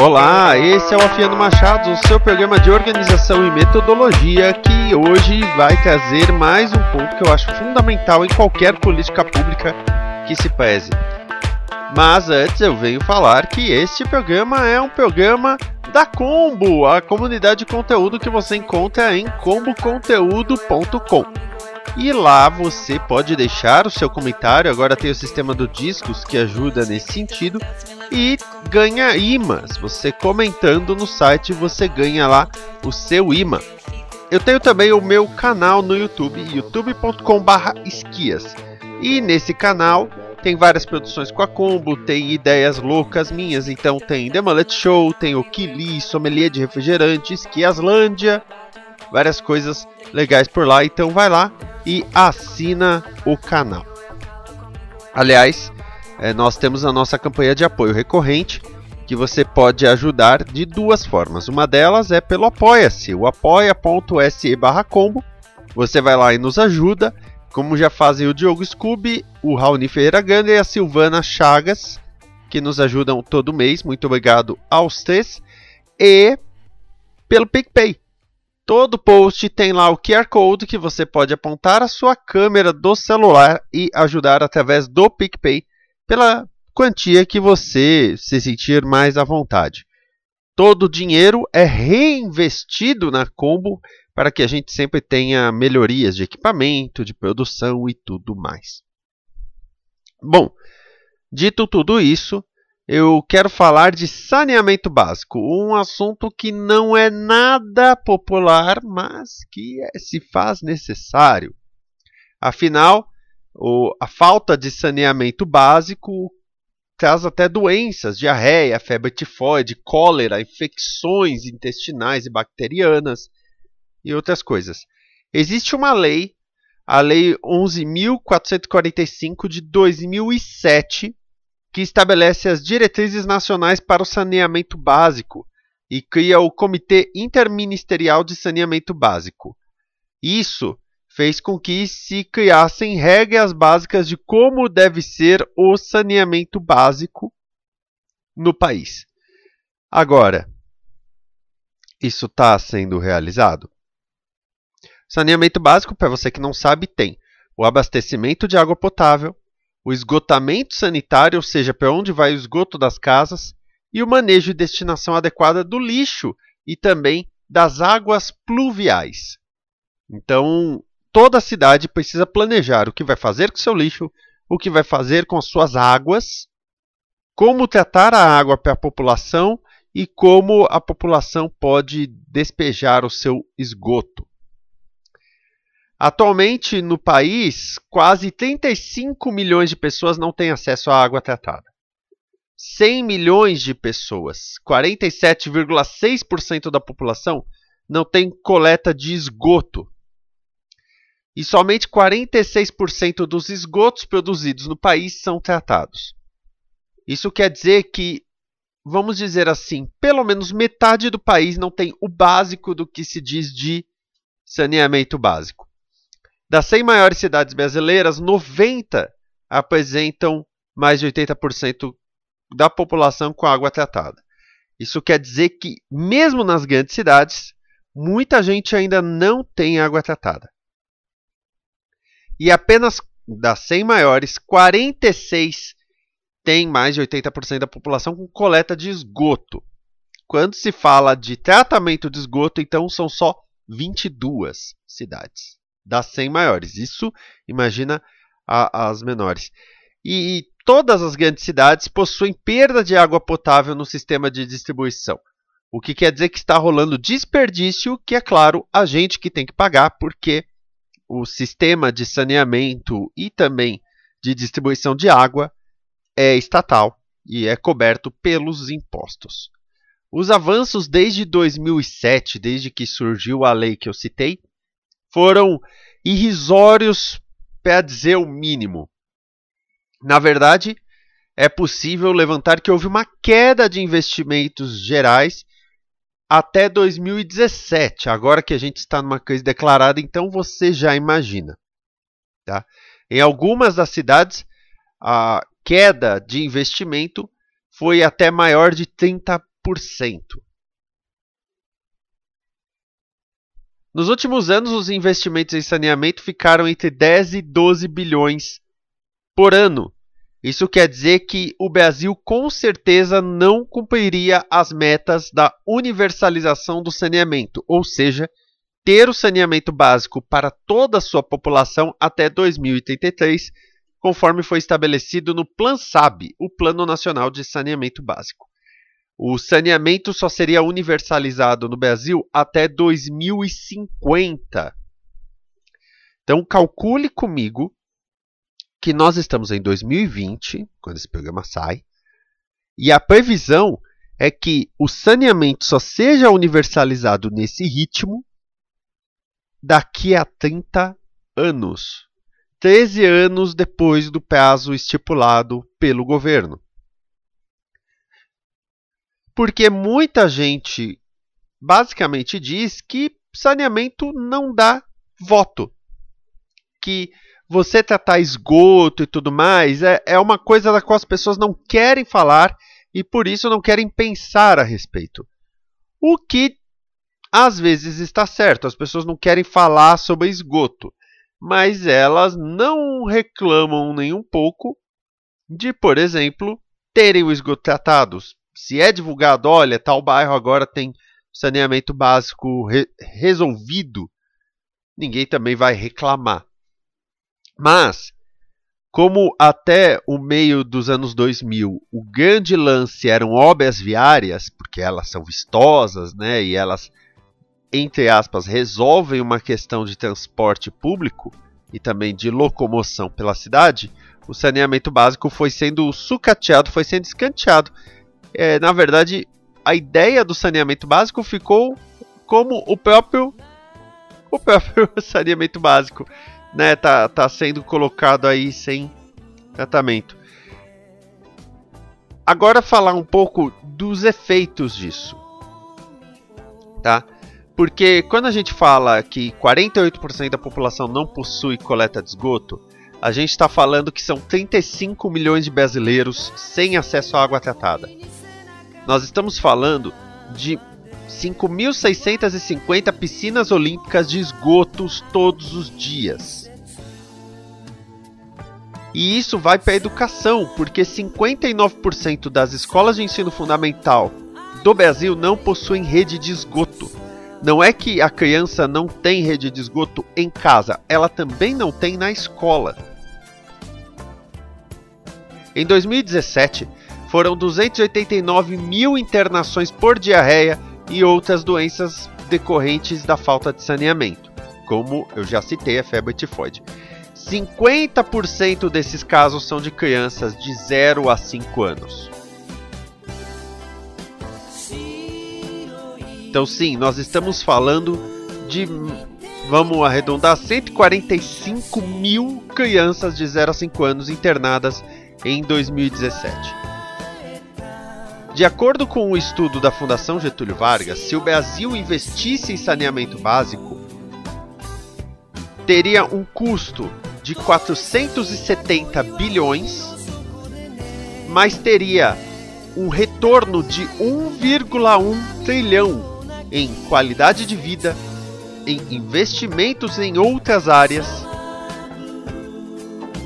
Olá, esse é o Afiano Machado, o seu programa de organização e metodologia que hoje vai trazer mais um ponto que eu acho fundamental em qualquer política pública que se preze. Mas antes eu venho falar que este programa é um programa da Combo, a comunidade de conteúdo que você encontra em comboconteúdo.com. E lá você pode deixar o seu comentário. Agora tem o sistema do Discos que ajuda nesse sentido. E ganha imãs. Você comentando no site, você ganha lá o seu imã. Eu tenho também o meu canal no YouTube, youtube.com/esquias. E nesse canal tem várias produções com a Combo, tem ideias loucas minhas, então tem The Mullet Show, tem o Kili, Sommelier de Refrigerante, Esquiaslândia, várias coisas legais por lá, então vai lá e assina o canal. Aliás, é, nós temos a nossa campanha de apoio recorrente que você pode ajudar de duas formas. Uma delas é pelo Apoia-se, o apoia.se combo. Você vai lá e nos ajuda, como já fazem o Diogo Scooby, o Raoni Ferreira Ganda e a Silvana Chagas, que nos ajudam todo mês. Muito obrigado aos três. E pelo PicPay. Todo post tem lá o QR Code que você pode apontar a sua câmera do celular e ajudar através do PicPay pela quantia que você se sentir mais à vontade. Todo o dinheiro é reinvestido na Combo para que a gente sempre tenha melhorias de equipamento, de produção e tudo mais. Bom, dito tudo isso, eu quero falar de saneamento básico, um assunto que não é nada popular, mas que se faz necessário. Afinal, a falta de saneamento básico traz até doenças, diarreia, febre tifoide, cólera, infecções intestinais e bacterianas e outras coisas. Existe uma lei, a Lei 11.445 de 2007, que estabelece as diretrizes nacionais para o saneamento básico e cria o Comitê Interministerial de Saneamento Básico. Isso fez com que se criassem regras básicas de como deve ser o saneamento básico no país. Agora, isso está sendo realizado? Saneamento básico, para você que não sabe, tem o abastecimento de água potável, o esgotamento sanitário, ou seja, para onde vai o esgoto das casas, e o manejo e destinação adequada do lixo e também das águas pluviais. Então, toda a cidade precisa planejar o que vai fazer com seu lixo, o que vai fazer com as suas águas, como tratar a água para a população e como a população pode despejar o seu esgoto. Atualmente, no país, quase 35 milhões de pessoas não têm acesso à água tratada. 100 milhões de pessoas, 47,6% da população, não tem coleta de esgoto. E somente 46% dos esgotos produzidos no país são tratados. Isso quer dizer que, vamos dizer assim, pelo menos metade do país não tem o básico do que se diz de saneamento básico. Das 100 maiores cidades brasileiras, 90 apresentam mais de 80% da população com água tratada. Isso quer dizer que, mesmo nas grandes cidades, muita gente ainda não tem água tratada. E apenas das 100 maiores, 46 têm mais de 80% da população com coleta de esgoto. Quando se fala de tratamento de esgoto, então são só 22 cidades das 100 maiores. Isso, imagina a, as menores. E, e todas as grandes cidades possuem perda de água potável no sistema de distribuição. O que quer dizer que está rolando desperdício, que é claro, a gente que tem que pagar, porque o sistema de saneamento e também de distribuição de água é estatal e é coberto pelos impostos. Os avanços desde 2007, desde que surgiu a lei que eu citei, foram irrisórios, para dizer o mínimo. Na verdade, é possível levantar que houve uma queda de investimentos gerais até 2017. Agora que a gente está numa crise declarada, então você já imagina. Tá? Em algumas das cidades, a queda de investimento foi até maior de 30%. Nos últimos anos, os investimentos em saneamento ficaram entre 10 e 12 bilhões por ano. Isso quer dizer que o Brasil com certeza não cumpriria as metas da universalização do saneamento, ou seja, ter o saneamento básico para toda a sua população até 2033, conforme foi estabelecido no Plan SAB, o Plano Nacional de Saneamento Básico. O saneamento só seria universalizado no Brasil até 2050. Então, calcule comigo que nós estamos em 2020, quando esse programa sai, e a previsão é que o saneamento só seja universalizado nesse ritmo daqui a 30 anos. 13 anos depois do prazo estipulado pelo governo porque muita gente basicamente diz que saneamento não dá voto. Que você tratar esgoto e tudo mais é, é uma coisa da qual as pessoas não querem falar e por isso não querem pensar a respeito. O que às vezes está certo, as pessoas não querem falar sobre esgoto, mas elas não reclamam nem um pouco de, por exemplo, terem o esgoto tratado, se é divulgado, olha, tal bairro agora tem saneamento básico re resolvido, ninguém também vai reclamar. Mas, como até o meio dos anos 2000 o grande lance eram obras viárias, porque elas são vistosas, né, e elas, entre aspas, resolvem uma questão de transporte público e também de locomoção pela cidade, o saneamento básico foi sendo sucateado, foi sendo escanteado é, na verdade, a ideia do saneamento básico ficou como o próprio o próprio saneamento básico, né, tá, tá sendo colocado aí sem tratamento. Agora falar um pouco dos efeitos disso, tá? Porque quando a gente fala que 48% da população não possui coleta de esgoto, a gente está falando que são 35 milhões de brasileiros sem acesso à água tratada. Nós estamos falando de 5.650 piscinas olímpicas de esgotos todos os dias. E isso vai para a educação, porque 59% das escolas de ensino fundamental do Brasil não possuem rede de esgoto. Não é que a criança não tem rede de esgoto em casa, ela também não tem na escola. Em 2017, foram 289 mil internações por diarreia e outras doenças decorrentes da falta de saneamento, como eu já citei a febre tifoide. 50% desses casos são de crianças de 0 a 5 anos. Então, sim, nós estamos falando de, vamos arredondar, 145 mil crianças de 0 a 5 anos internadas em 2017. De acordo com um estudo da Fundação Getúlio Vargas, se o Brasil investisse em saneamento básico, teria um custo de 470 bilhões, mas teria um retorno de 1,1 trilhão em qualidade de vida, em investimentos em outras áreas.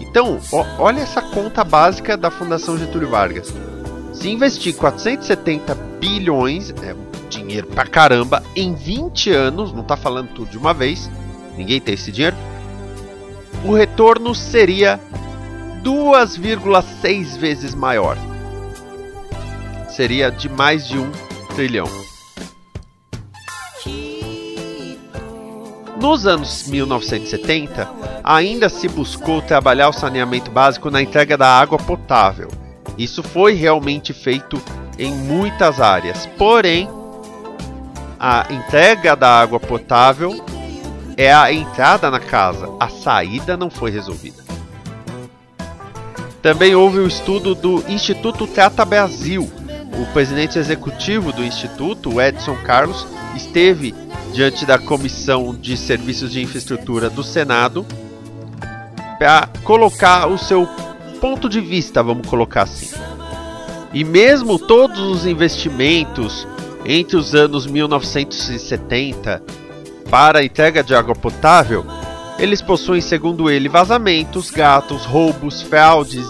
Então, ó, olha essa conta básica da Fundação Getúlio Vargas. Se investir 470 bilhões, é dinheiro pra caramba, em 20 anos, não tá falando tudo de uma vez, ninguém tem esse dinheiro, o retorno seria 2,6 vezes maior. Seria de mais de um trilhão. Nos anos 1970, ainda se buscou trabalhar o saneamento básico na entrega da água potável isso foi realmente feito em muitas áreas. Porém, a entrega da água potável é a entrada na casa, a saída não foi resolvida. Também houve o estudo do Instituto Trata Brasil. O presidente executivo do Instituto, Edson Carlos, esteve diante da Comissão de Serviços de Infraestrutura do Senado para colocar o seu ponto de vista, vamos colocar assim. E mesmo todos os investimentos entre os anos 1970 para a entrega de água potável, eles possuem, segundo ele, vazamentos, gatos, roubos, fraudes,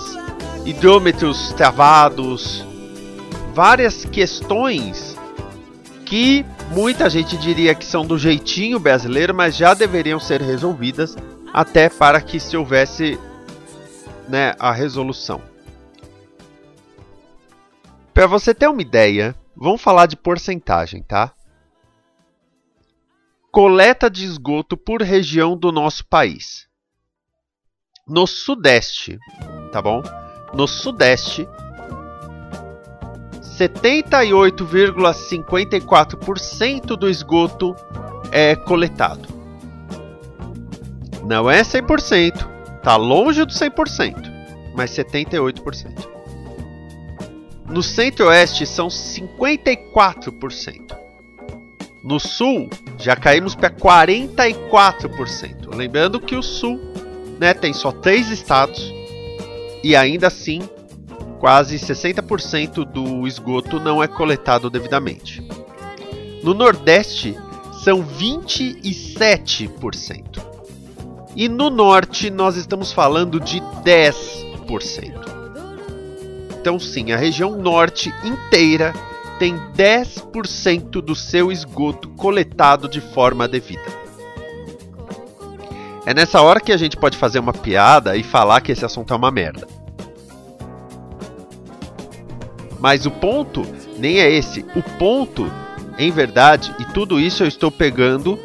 hidrômetros travados, várias questões que muita gente diria que são do jeitinho brasileiro, mas já deveriam ser resolvidas até para que se houvesse né, a resolução. Para você ter uma ideia, vamos falar de porcentagem, tá? Coleta de esgoto por região do nosso país. No Sudeste, tá bom? No Sudeste, 78,54% do esgoto é coletado. Não é 100%, tá longe do 100%, mas 78%. No Centro-Oeste são 54%. No Sul já caímos para 44%. Lembrando que o Sul né, tem só três estados e ainda assim quase 60% do esgoto não é coletado devidamente. No Nordeste são 27%. E no Norte nós estamos falando de 10%. Então, sim, a região norte inteira tem 10% do seu esgoto coletado de forma devida. É nessa hora que a gente pode fazer uma piada e falar que esse assunto é uma merda. Mas o ponto nem é esse. O ponto, em verdade, e tudo isso eu estou pegando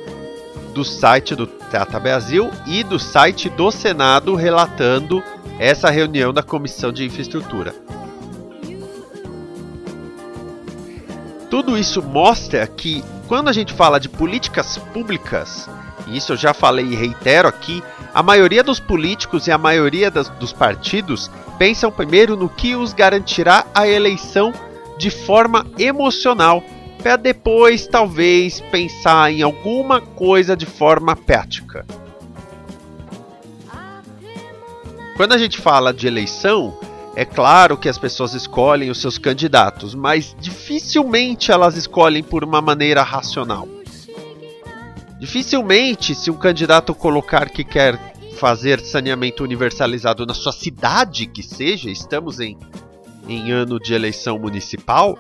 do site do Trata Brasil e do site do Senado relatando essa reunião da Comissão de Infraestrutura. Tudo isso mostra que quando a gente fala de políticas públicas, e isso eu já falei e reitero aqui, a maioria dos políticos e a maioria das, dos partidos pensam primeiro no que os garantirá a eleição de forma emocional, para depois talvez pensar em alguma coisa de forma prática. Quando a gente fala de eleição, é claro que as pessoas escolhem os seus candidatos, mas dificilmente elas escolhem por uma maneira racional. Dificilmente, se um candidato colocar que quer fazer saneamento universalizado na sua cidade, que seja, estamos em, em ano de eleição municipal,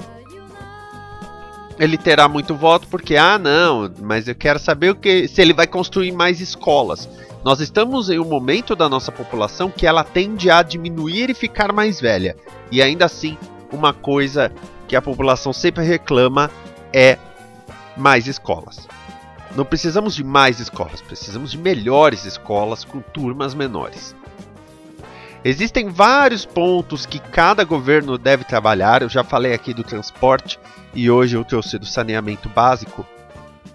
ele terá muito voto porque, ah, não, mas eu quero saber o que, se ele vai construir mais escolas. Nós estamos em um momento da nossa população que ela tende a diminuir e ficar mais velha. E ainda assim, uma coisa que a população sempre reclama é mais escolas. Não precisamos de mais escolas, precisamos de melhores escolas com turmas menores. Existem vários pontos que cada governo deve trabalhar. Eu já falei aqui do transporte e hoje eu trouxe do saneamento básico.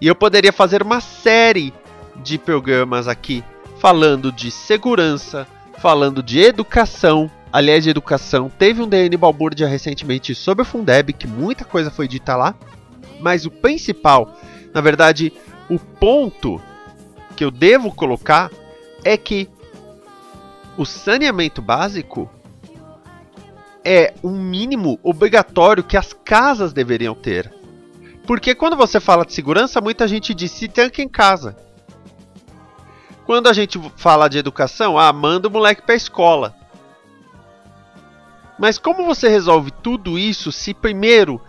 E eu poderia fazer uma série de programas aqui falando de segurança, falando de educação. Aliás, de educação, teve um DN Balbúrdia recentemente sobre o Fundeb, que muita coisa foi dita lá. Mas o principal, na verdade, o ponto que eu devo colocar é que o saneamento básico é um mínimo obrigatório que as casas deveriam ter. Porque quando você fala de segurança, muita gente diz se tranca em casa. Quando a gente fala de educação, ah, manda o moleque para a escola. Mas como você resolve tudo isso se primeiro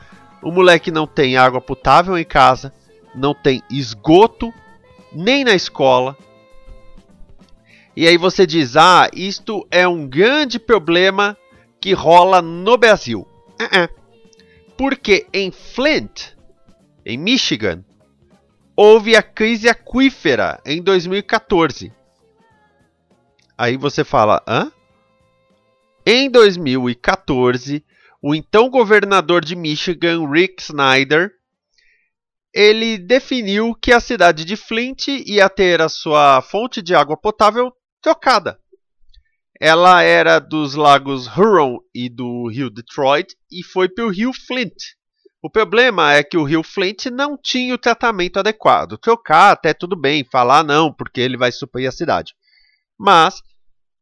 o moleque não tem água potável em casa, não tem esgoto nem na escola? E aí você diz: "Ah, isto é um grande problema que rola no Brasil". Uh -uh. Porque em Flint, em Michigan, houve a crise aquífera em 2014. Aí você fala, hã? Em 2014, o então governador de Michigan, Rick Snyder, ele definiu que a cidade de Flint ia ter a sua fonte de água potável trocada. Ela era dos lagos Huron e do rio Detroit e foi para o rio Flint. O problema é que o rio Flint não tinha o tratamento adequado. Trocar até tudo bem, falar não, porque ele vai suprir a cidade. Mas,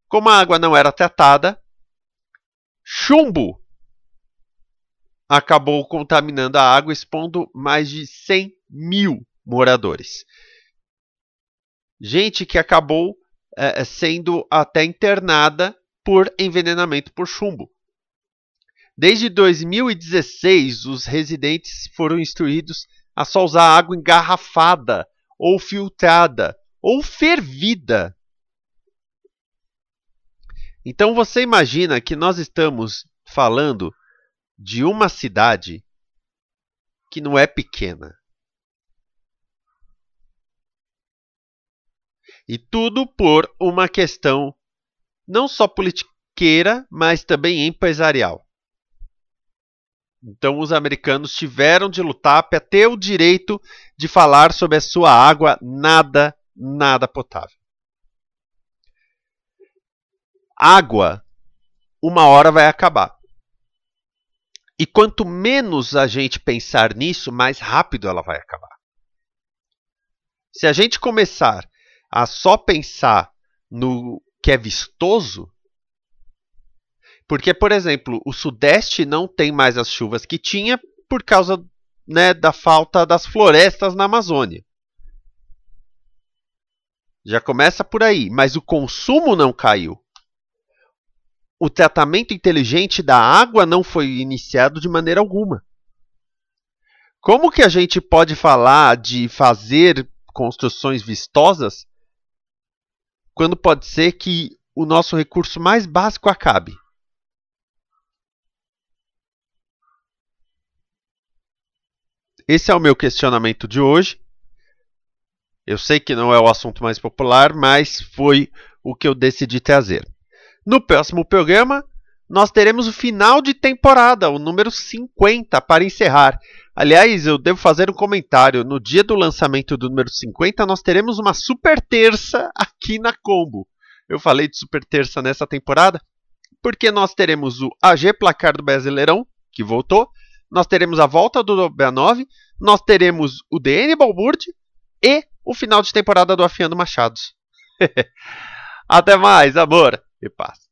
como a água não era tratada, chumbo acabou contaminando a água, expondo mais de 100 mil moradores. Gente que acabou é, sendo até internada por envenenamento por chumbo. Desde 2016, os residentes foram instruídos a só usar água engarrafada ou filtrada ou fervida. Então você imagina que nós estamos falando de uma cidade que não é pequena. E tudo por uma questão não só politiqueira, mas também empresarial. Então os americanos tiveram de lutar para ter o direito de falar sobre a sua água nada, nada potável. Água, uma hora vai acabar. E quanto menos a gente pensar nisso, mais rápido ela vai acabar. Se a gente começar a só pensar no que é vistoso, porque, por exemplo, o Sudeste não tem mais as chuvas que tinha por causa né, da falta das florestas na Amazônia. Já começa por aí, mas o consumo não caiu o tratamento inteligente da água não foi iniciado de maneira alguma. Como que a gente pode falar de fazer construções vistosas quando pode ser que o nosso recurso mais básico acabe? Esse é o meu questionamento de hoje. Eu sei que não é o assunto mais popular, mas foi o que eu decidi trazer. No próximo programa, nós teremos o final de temporada, o número 50, para encerrar. Aliás, eu devo fazer um comentário. No dia do lançamento do número 50, nós teremos uma super terça aqui na Combo. Eu falei de super terça nessa temporada porque nós teremos o AG Placar do Brasileirão, que voltou, nós teremos a volta do B9, nós teremos o DN Balburde e o final de temporada do Afiando Machados. Até mais, amor! e paz.